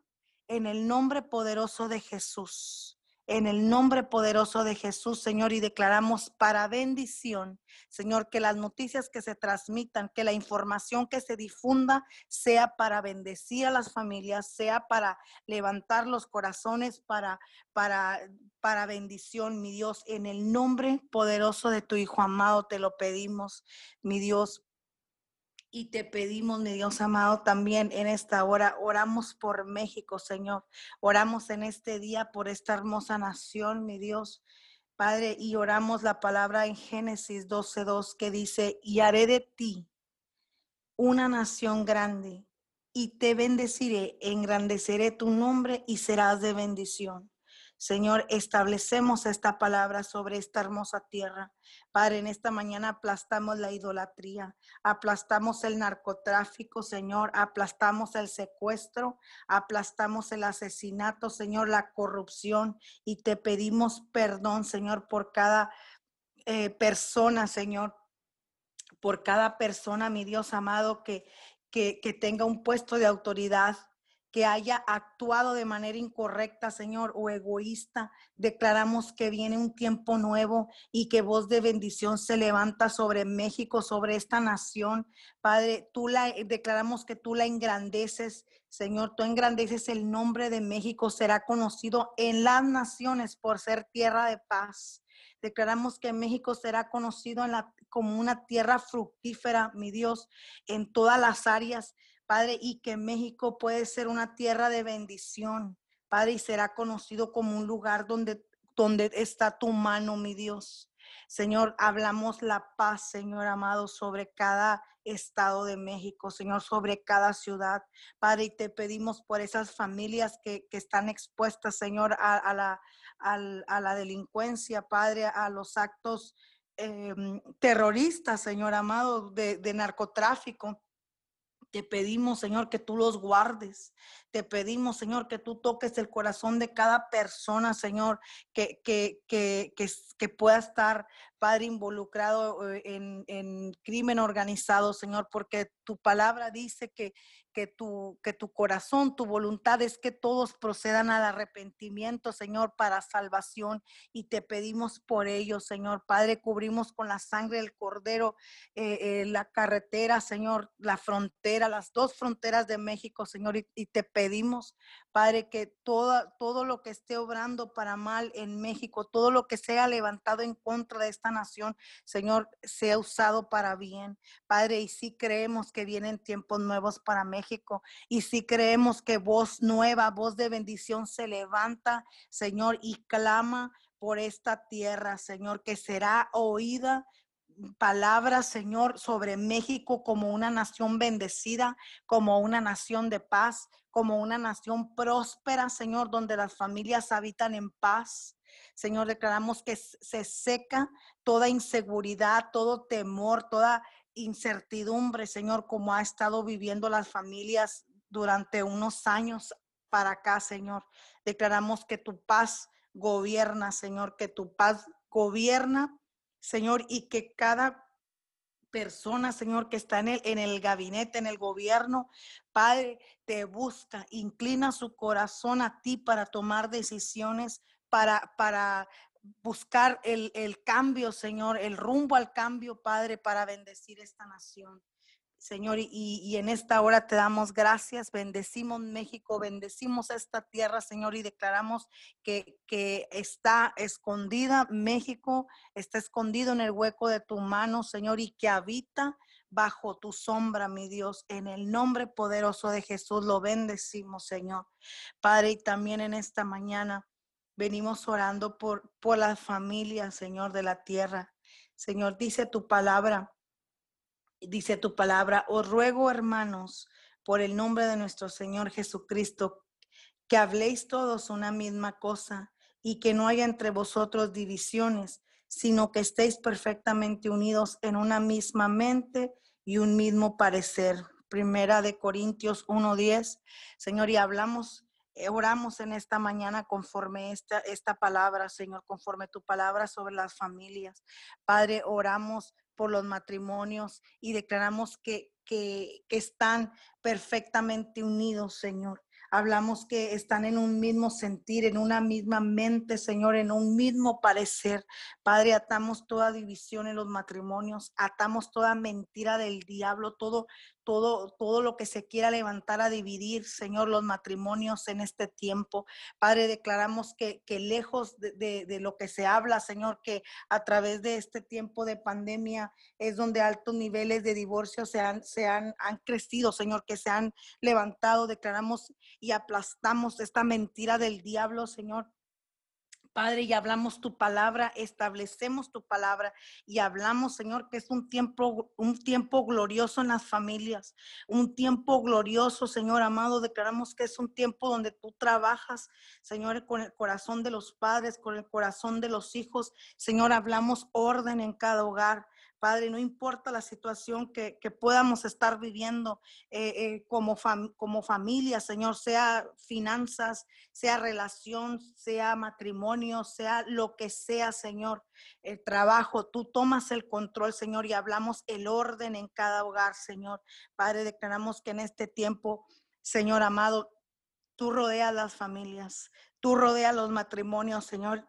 en el nombre poderoso de Jesús en el nombre poderoso de Jesús, Señor, y declaramos para bendición, Señor, que las noticias que se transmitan, que la información que se difunda sea para bendecir a las familias, sea para levantar los corazones, para, para, para bendición, mi Dios, en el nombre poderoso de tu Hijo amado te lo pedimos, mi Dios. Y te pedimos, mi Dios amado, también en esta hora, oramos por México, Señor. Oramos en este día por esta hermosa nación, mi Dios. Padre, y oramos la palabra en Génesis 12.2 que dice, y haré de ti una nación grande, y te bendeciré, engrandeceré tu nombre y serás de bendición. Señor, establecemos esta palabra sobre esta hermosa tierra. Padre, en esta mañana aplastamos la idolatría, aplastamos el narcotráfico, Señor, aplastamos el secuestro, aplastamos el asesinato, Señor, la corrupción y te pedimos perdón, Señor, por cada eh, persona, Señor, por cada persona, mi Dios amado, que, que, que tenga un puesto de autoridad que haya actuado de manera incorrecta, Señor, o egoísta. Declaramos que viene un tiempo nuevo y que voz de bendición se levanta sobre México, sobre esta nación. Padre, tú la declaramos que tú la engrandeces, Señor, tú engrandeces el nombre de México, será conocido en las naciones por ser tierra de paz. Declaramos que México será conocido en la, como una tierra fructífera, mi Dios, en todas las áreas. Padre, y que México puede ser una tierra de bendición, Padre, y será conocido como un lugar donde, donde está tu mano, mi Dios. Señor, hablamos la paz, Señor amado, sobre cada estado de México, Señor, sobre cada ciudad. Padre, y te pedimos por esas familias que, están expuestas, Señor, a, la, a, la, delincuencia, Padre, a los actos em, terroristas, Señor amado, de narcotráfico. Te pedimos, Señor, que tú los guardes. Te pedimos, Señor, que tú toques el corazón de cada persona, Señor, que, que, que, que, pueda estar, Padre, involucrado eh, en, en crimen organizado, Señor, porque tu palabra dice que, que tu, que tu corazón, tu voluntad es que todos procedan al arrepentimiento, Señor, para salvación. Y te pedimos por ello, Señor. Padre, cubrimos con la sangre del Cordero eh, eh, la carretera, Señor, la frontera, las dos fronteras de México, Señor. Y, y te pedimos, Padre, que todo, todo lo que esté obrando para mal en México, todo lo que sea levantado en contra de esta nación, Señor, sea usado para bien. Padre, y sí creemos que vienen tiempos nuevos para México. Y sí creemos que voz nueva, voz de bendición se levanta, Señor, y clama por esta tierra, Señor, que será oída palabras, Señor, sobre México como una nación bendecida, como una nación de paz, como una nación próspera, Señor, donde las familias habitan en paz. Señor, declaramos que se seca toda inseguridad, todo temor, toda incertidumbre, Señor, como ha estado viviendo las familias durante unos años para acá, Señor. Declaramos que tu paz gobierna, Señor, que tu paz gobierna Señor, y que cada persona, Señor, que está en el, en el gabinete, en el gobierno, Padre, te busca, inclina su corazón a ti para tomar decisiones, para, para buscar el, el cambio, Señor, el rumbo al cambio, Padre, para bendecir esta nación. Señor, y, en esta hora te damos gracias, bendecimos México, bendecimos esta tierra, Señor, y declaramos que, que está escondida México, está escondido en el hueco de tu mano, Señor, y que habita bajo tu sombra, mi Dios. En el nombre poderoso de Jesús lo bendecimos, Señor. Padre, y también en esta mañana venimos orando por, por las familias, Señor, de la tierra. Señor, dice tu palabra dice tu palabra, os ruego, hermanos, por el nombre de nuestro Señor Jesucristo, que habléis todos una misma cosa y que no haya entre vosotros divisiones, sino que estéis perfectamente unidos en una misma mente y un mismo parecer. Primera de Corintios 1:10. Señor, y hablamos oramos en esta mañana conforme esta, esta palabra, Señor, conforme tu palabra sobre las familias. Padre, oramos por los matrimonios y declaramos que, que, que están perfectamente unidos, Señor. Hablamos que están en un mismo sentir, en una misma mente, Señor, en un mismo parecer. Padre, atamos toda división en los matrimonios, atamos toda mentira del diablo, todo, todo, todo lo que se quiera levantar a dividir, Señor, los matrimonios en este tiempo. Padre, declaramos que, que lejos de, de, lo que se habla, Señor, que a través de este tiempo de pandemia es donde altos niveles de divorcio se han, se han, han crecido, Señor, que se han levantado. Declaramos y aplastamos esta mentira del diablo, Señor. Padre, y hablamos tu palabra, establecemos tu palabra y hablamos, Señor, que es un tiempo, un tiempo glorioso en las familias, un tiempo glorioso, Señor amado. Declaramos que es un tiempo donde tú trabajas, Señor, con el corazón de los padres, con el corazón de los hijos. Señor, hablamos orden en cada hogar. Padre, no importa la situación que, que podamos estar viviendo eh, eh, como, fam, como familia, Señor, sea finanzas, sea relación, sea matrimonio, sea lo que sea, Señor, el trabajo, tú tomas el control, Señor, y hablamos el orden en cada hogar, Señor. Padre, declaramos que en este tiempo, Señor amado, tú rodeas las familias, tú rodeas los matrimonios, Señor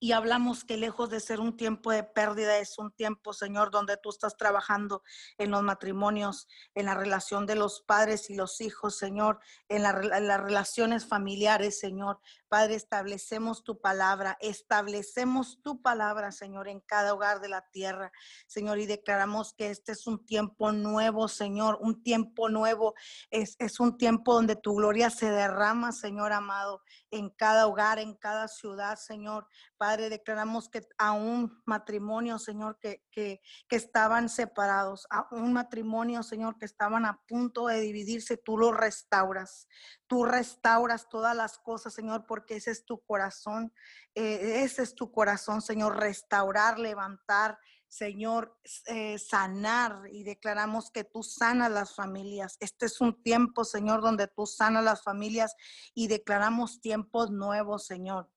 y hablamos que lejos de ser un tiempo de pérdida, es un tiempo, Señor, donde tú estás trabajando en los matrimonios, en la relación de los padres y los hijos, Señor, en, la, en las relaciones familiares, Señor. Padre, establecemos tu palabra, establecemos tu palabra, Señor, en cada hogar de la tierra, Señor, y declaramos que este es un tiempo nuevo, Señor, un tiempo nuevo, es, es un tiempo donde tu gloria se derrama, Señor amado, en cada hogar, en cada ciudad, Señor. Padre, declaramos que a un matrimonio, Señor, que, que, que estaban separados, a un matrimonio, Señor, que estaban a punto de dividirse, tú lo restauras. Tú restauras todas las cosas, Señor, porque ese es tu corazón. Eh, ese es tu corazón, Señor, restaurar, levantar, Señor, eh, sanar y declaramos que tú sanas las familias. Este es un tiempo, Señor, donde tú sanas las familias y declaramos tiempos nuevos, Señor.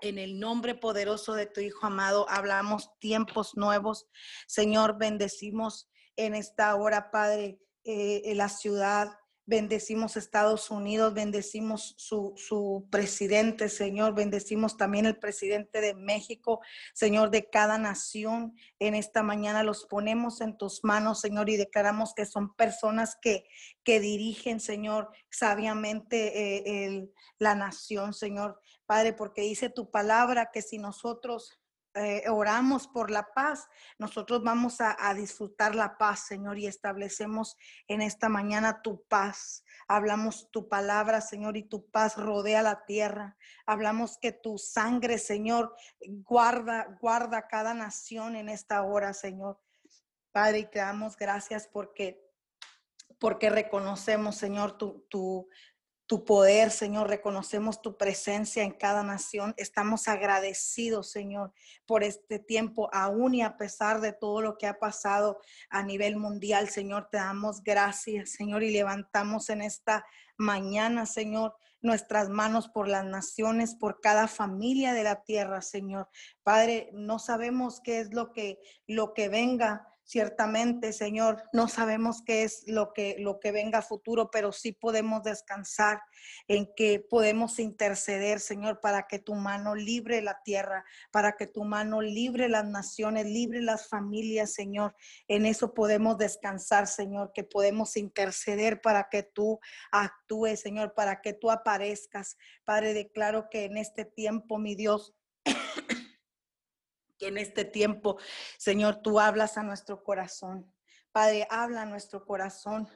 En el nombre poderoso de tu Hijo amado, hablamos tiempos nuevos. Señor, bendecimos en esta hora, Padre, eh, en la ciudad, Bendecimos Estados Unidos, bendecimos su, su, presidente, Señor, bendecimos también el presidente de México, Señor, de cada nación. En esta mañana los ponemos en tus manos, Señor, y declaramos que son personas que, que dirigen, Señor, sabiamente eh, el, la nación, Señor. Padre, porque dice tu palabra que si nosotros eh, oramos por la paz, nosotros vamos a, disfrutar la paz, Señor, y establecemos en esta mañana tu paz. Hablamos tu palabra, Señor, y tu paz rodea la tierra. Hablamos que tu sangre, Señor, guarda, guarda cada nación en esta hora, Señor. Padre, y te damos gracias porque porque reconocemos, Señor, tu, tu, tu poder, Señor. Reconocemos tu presencia en cada nación. Estamos agradecidos, Señor, por este tiempo, aún y a pesar de todo lo que ha pasado a nivel mundial, Señor. Te damos gracias, Señor, y levantamos en esta mañana, Señor, nuestras manos por las naciones, por cada familia de la tierra, Señor. Padre, no sabemos qué es lo que lo que venga, Ciertamente, Señor, no sabemos qué es lo que, lo que venga a futuro, pero sí podemos descansar en que podemos interceder, Señor, para que tu mano libre la tierra, para que tu mano libre las naciones, libre las familias, Señor. En eso podemos descansar, Señor, que podemos interceder para que tú actúes, Señor, para que tú aparezcas. Padre, declaro que en este tiempo, mi Dios, en este tiempo, Señor, tú hablas a nuestro corazón. Padre, habla a nuestro corazón.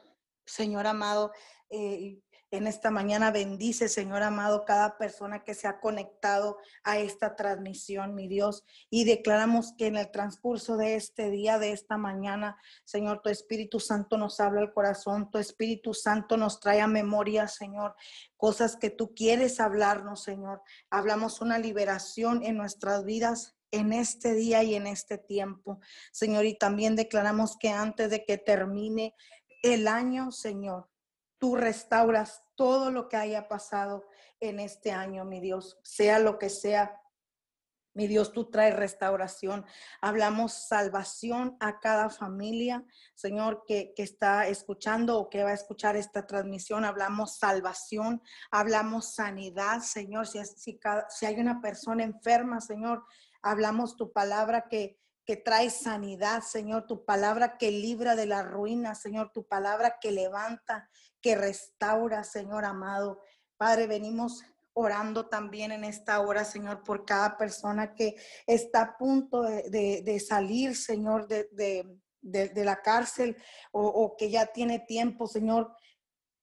Señor amado, eh, En esta mañana bendice, Señor amado, cada persona que se ha conectado a esta transmisión, mi Dios. Y declaramos que en el transcurso de este día, de esta mañana, Señor, tu Espíritu Santo nos habla al corazón, tu Espíritu Santo nos trae a memoria, Señor, cosas que tú quieres hablarnos, Señor. Hablamos una liberación en nuestras vidas en este día y en este tiempo, Señor. Y también declaramos que antes de que termine el año, Señor, tú restauras todo lo que haya pasado en este año, mi Dios, sea lo que sea. Mi Dios, tú traes restauración. Hablamos salvación a cada familia, Señor, que, está escuchando o que va a escuchar esta transmisión. Hablamos salvación, hablamos sanidad, Señor. Si, hay una persona enferma, Señor, hablamos tu palabra que, que trae sanidad, Señor, tu palabra que libra de la ruina, Señor, tu palabra que levanta, que restaura, Señor amado. Padre, venimos orando también en esta hora, Señor, por cada persona que está a punto de, salir, Señor, de, la cárcel o, que ya tiene tiempo, Señor,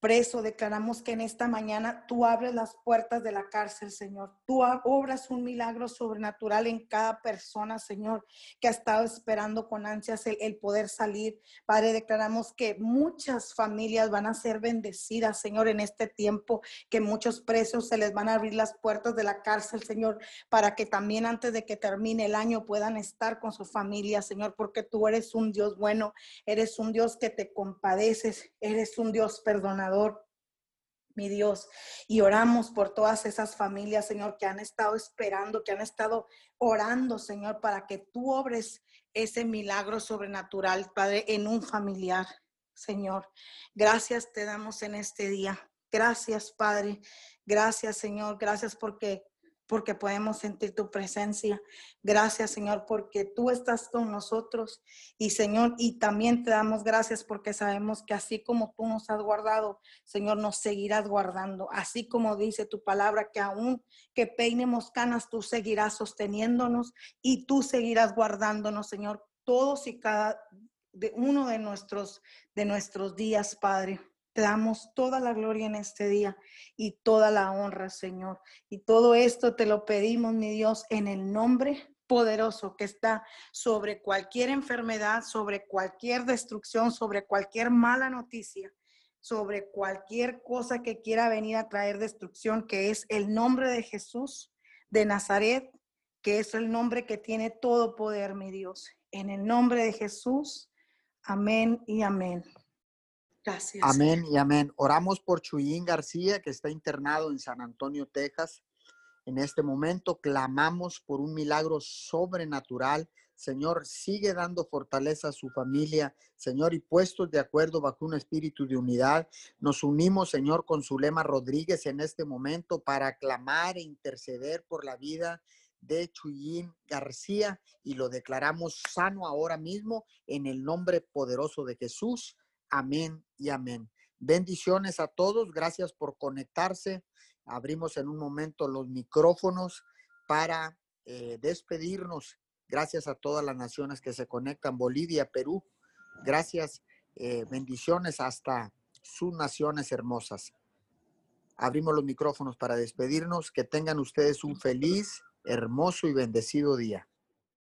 preso, declaramos que en esta mañana tú abres las puertas de la cárcel, Señor. Tú obras un milagro sobrenatural en cada persona, Señor, que ha estado esperando con ansias el, poder salir. Padre, declaramos que muchas familias van a ser bendecidas, Señor, en este tiempo, que muchos presos se les van a abrir las puertas de la cárcel, Señor, para que también antes de que termine el año puedan estar con su familia, Señor, porque tú eres un Dios bueno, eres un Dios que te compadeces, eres un Dios perdonador mi Dios. Y oramos por todas esas familias, Señor, que han estado esperando, que han estado orando, Señor, para que tú obres ese milagro sobrenatural, Padre, en un familiar, Señor. Gracias te damos en este día. Gracias, Padre. Gracias, Señor. Gracias porque porque podemos sentir tu presencia. Gracias, Señor, porque tú estás con nosotros. Y, Señor, y también te damos gracias porque sabemos que así como tú nos has guardado, Señor, nos seguirás guardando. Así como dice tu palabra, que aún que peinemos canas, tú seguirás sosteniéndonos y tú seguirás guardándonos, Señor, todos y cada de uno de nuestros, de nuestros días, Padre. Te damos toda la gloria en este día y toda la honra, Señor. Y todo esto te lo pedimos, mi Dios, en el nombre poderoso que está sobre cualquier enfermedad, sobre cualquier destrucción, sobre cualquier mala noticia, sobre cualquier cosa que quiera venir a traer destrucción, que es el nombre de Jesús de Nazaret, que es el nombre que tiene todo poder, mi Dios. En el nombre de Jesús, amén y amén. Amén y amén. Oramos por Chuyín García, que está internado en San Antonio, Texas. En este momento clamamos por un milagro sobrenatural. Señor, sigue dando fortaleza a su familia, Señor, y puestos de acuerdo bajo un espíritu de unidad. Nos unimos, Señor, con Zulema Rodríguez en este momento para clamar e interceder por la vida de Chuyín García y lo declaramos sano ahora mismo en el nombre poderoso de Jesús. Amén y amén. Bendiciones a todos. Gracias por conectarse. Abrimos en un momento los micrófonos para eh, despedirnos. Gracias a todas las naciones que se conectan. Bolivia, Perú. Gracias. Eh, bendiciones hasta sus naciones hermosas. Abrimos los micrófonos para despedirnos. Que tengan ustedes un feliz, hermoso y bendecido día.